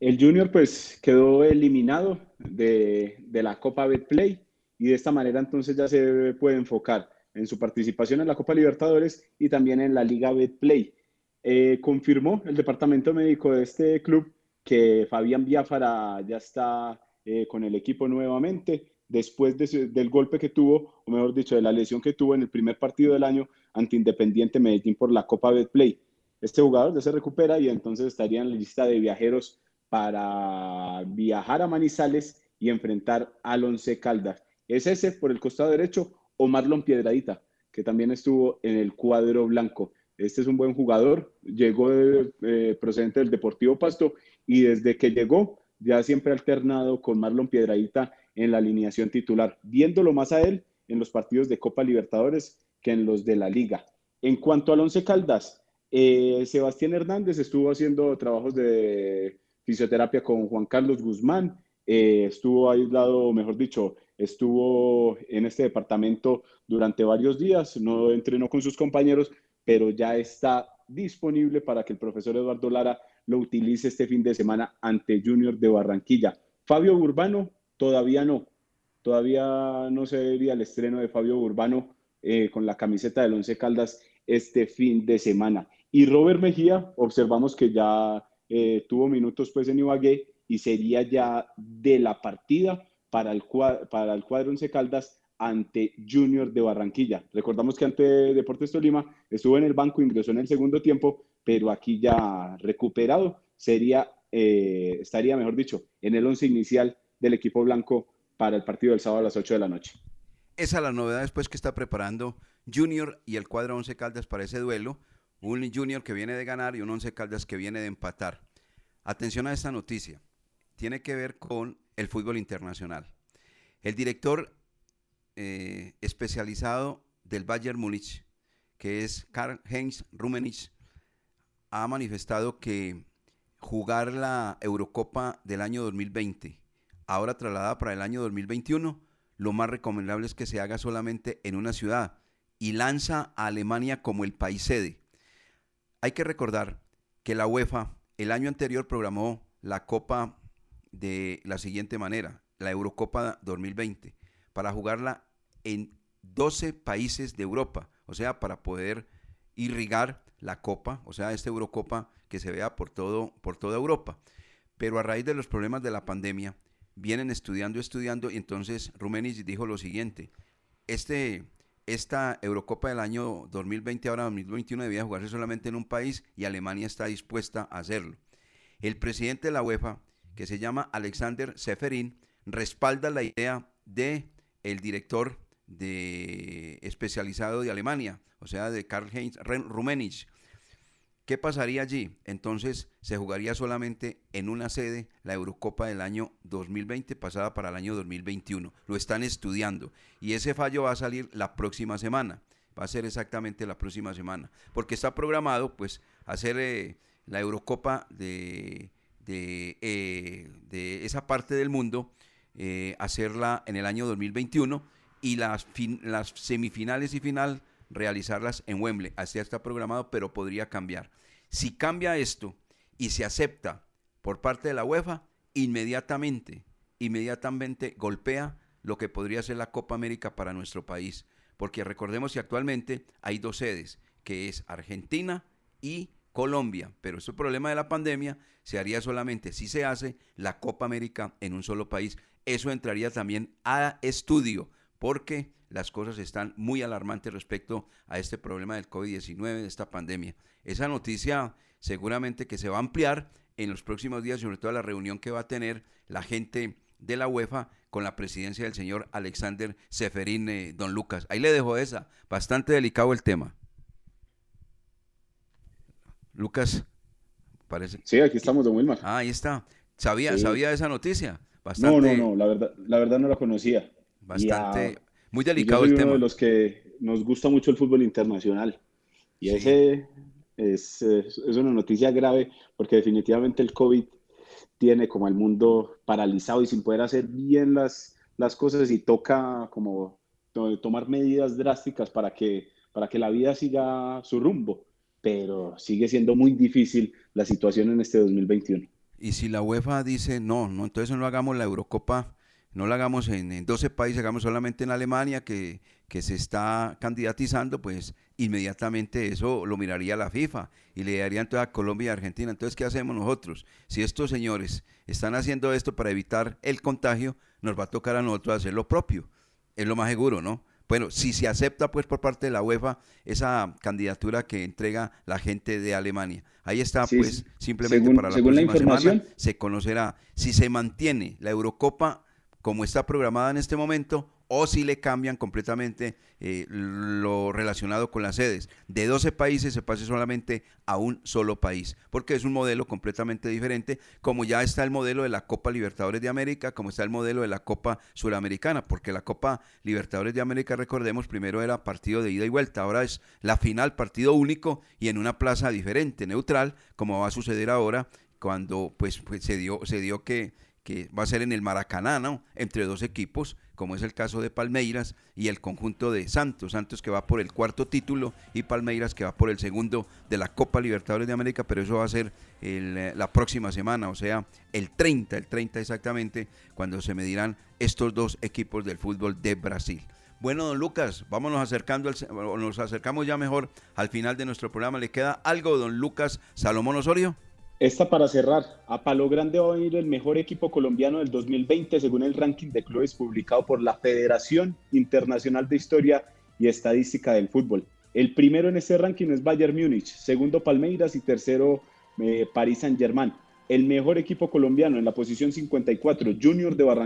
El Junior pues quedó eliminado de, de la Copa Betplay y de esta manera entonces ya se puede enfocar en su participación en la Copa Libertadores y también en la Liga Betplay. Eh, confirmó el departamento médico de este club que Fabián Biafara ya está eh, con el equipo nuevamente después del golpe que tuvo, o mejor dicho, de la lesión que tuvo en el primer partido del año ante Independiente Medellín por la Copa Betplay. Este jugador ya se recupera y entonces estaría en la lista de viajeros para viajar a Manizales y enfrentar al Once Caldas. Es ese por el costado derecho o Marlon Piedradita, que también estuvo en el cuadro blanco. Este es un buen jugador, llegó de- eh, procedente del Deportivo Pasto y desde que llegó ya siempre ha alternado con Marlon Piedradita en la alineación titular, viéndolo más a él en los partidos de Copa Libertadores que en los de la Liga. En cuanto al Once Caldas, eh, Sebastián Hernández estuvo haciendo trabajos de fisioterapia con Juan Carlos Guzmán, eh, estuvo aislado, mejor dicho, estuvo en este departamento durante varios días, no entrenó con sus compañeros, pero ya está disponible para que el profesor Eduardo Lara lo utilice este fin de semana ante Junior de Barranquilla. Fabio Urbano, todavía no, todavía no se vería el estreno de Fabio Urbano eh, con la camiseta del Once Caldas este fin de semana. Y Robert Mejía, observamos que ya eh, tuvo minutos pues en Ibagué y sería ya de la partida para el, cua- para el cuadro Once Caldas ante Junior de Barranquilla. Recordamos que ante Deportes Tolima estuvo en el banco, ingresó en el segundo tiempo, pero aquí ya recuperado sería, eh, estaría, mejor dicho, en el once inicial del equipo blanco para el partido del sábado a las 8 de la noche. Esa es la novedad después que está preparando Junior y el cuadro 11 Caldas para ese duelo. Un Junior que viene de ganar y un 11 Caldas que viene de empatar. Atención a esta noticia. Tiene que ver con el fútbol internacional. El director eh, especializado del Bayern Múnich, que es Karl-Heinz Rummenigge, ha manifestado que jugar la Eurocopa del año 2020, ahora trasladada para el año 2021, lo más recomendable es que se haga solamente en una ciudad y lanza a Alemania como el país sede. Hay que recordar que la UEFA el año anterior programó la Copa de la siguiente manera, la Eurocopa 2020, para jugarla en 12 países de Europa, o sea, para poder irrigar la Copa, o sea, esta Eurocopa que se vea por, todo, por toda Europa. Pero a raíz de los problemas de la pandemia, vienen estudiando, estudiando, y entonces Rummenigge dijo lo siguiente, este, esta Eurocopa del año 2020, ahora 2021, debía jugarse solamente en un país y Alemania está dispuesta a hacerlo. El presidente de la UEFA, que se llama Alexander Seferin, respalda la idea de el director de especializado de Alemania, o sea, de Karl-Heinz Rummenigge. ¿Qué pasaría allí? Entonces se jugaría solamente en una sede la Eurocopa del año 2020 pasada para el año 2021. Lo están estudiando y ese fallo va a salir la próxima semana. Va a ser exactamente la próxima semana, porque está programado pues hacer eh, la Eurocopa de, eh, de, esa parte del mundo, eh, hacerla en el año 2021 y las, las semifinales y final realizarlas en Wembley. Así está programado, pero podría cambiar. Si cambia esto y se acepta por parte de la UEFA, inmediatamente, inmediatamente golpea lo que podría ser la Copa América para nuestro país. Porque recordemos que actualmente hay dos sedes, que es Argentina y Colombia. Pero ese problema de la pandemia se haría solamente si se hace la Copa América en un solo país. Eso entraría también a estudio, porque las cosas están muy alarmantes respecto a este problema del COVID-19, de esta pandemia. Esa noticia seguramente que se va a ampliar en los próximos días, sobre todo la reunión que va a tener la gente de la UEFA con la presidencia del señor Alexander Seferín eh, Don Lucas. Ahí le dejo esa, bastante delicado el tema. Lucas, Parece. Sí, aquí estamos, don Wilmar. Ah, ahí está. ¿Sabía, Sí. ¿sabía esa noticia? No, Bastante, no, no, la verdad, la verdad no la conocía. Bastante- ah, muy yo delicado soy el uno tema. de los que nos gusta mucho el fútbol internacional. Y ese es, es- es una noticia grave porque definitivamente el COVID tiene como el mundo paralizado y sin poder hacer bien las, las cosas y toca como to- tomar medidas drásticas para que, para que la vida siga su rumbo. Pero sigue siendo muy difícil la situación en este 2021. Y si la UEFA dice no, no, entonces no hagamos la Eurocopa, no la hagamos en, en 12 países, hagamos solamente en Alemania que, que se está candidatizando, pues inmediatamente eso lo miraría la FIFA y le daría entonces a Colombia y Argentina. Entonces, ¿qué hacemos nosotros? Si estos señores están haciendo esto para evitar el contagio, nos va a tocar a nosotros hacer lo propio. Es lo más seguro, ¿no? Bueno, si se acepta pues por parte de la UEFA esa candidatura que entrega la gente de Alemania. Ahí está Sí, pues simplemente Según- para la según la próxima semana información. se conocerá si se mantiene la Eurocopa como está programada en este momento o si le cambian completamente eh, lo relacionado con las sedes. De 12 países se pase solamente a un solo país, porque es un modelo completamente diferente, como ya está el modelo de la Copa Libertadores de América, como está el modelo de la Copa Suramericana, porque la Copa Libertadores de América, recordemos, primero era partido de ida y vuelta, ahora es la final, partido único y en una plaza diferente, neutral, como va a suceder ahora cuando pues, pues se dio se dio que que va a ser en el Maracaná, ¿no? Entre dos equipos, como es el caso de Palmeiras y el conjunto de Santos. Santos que va por el cuarto título y Palmeiras que va por el segundo de la Copa Libertadores de América, pero eso va a ser eh, la próxima semana, o sea, el 30, el 30 exactamente, cuando se medirán estos dos equipos del fútbol de Brasil. Bueno, don Lucas, vámonos acercando, al, nos acercamos ya mejor al final de nuestro programa. ¿Le queda algo, don Lucas Salomón Osorio? Esta para cerrar, a Palo Grande va a venir el mejor equipo colombiano del 2020 según el ranking de clubes publicado por la Federación Internacional de Historia y Estadística del Fútbol. El primero en este ranking es Bayern Múnich, segundo Palmeiras y tercero eh, Paris Saint-Germain. El mejor equipo colombiano en la posición 54, Junior de Barranquilla.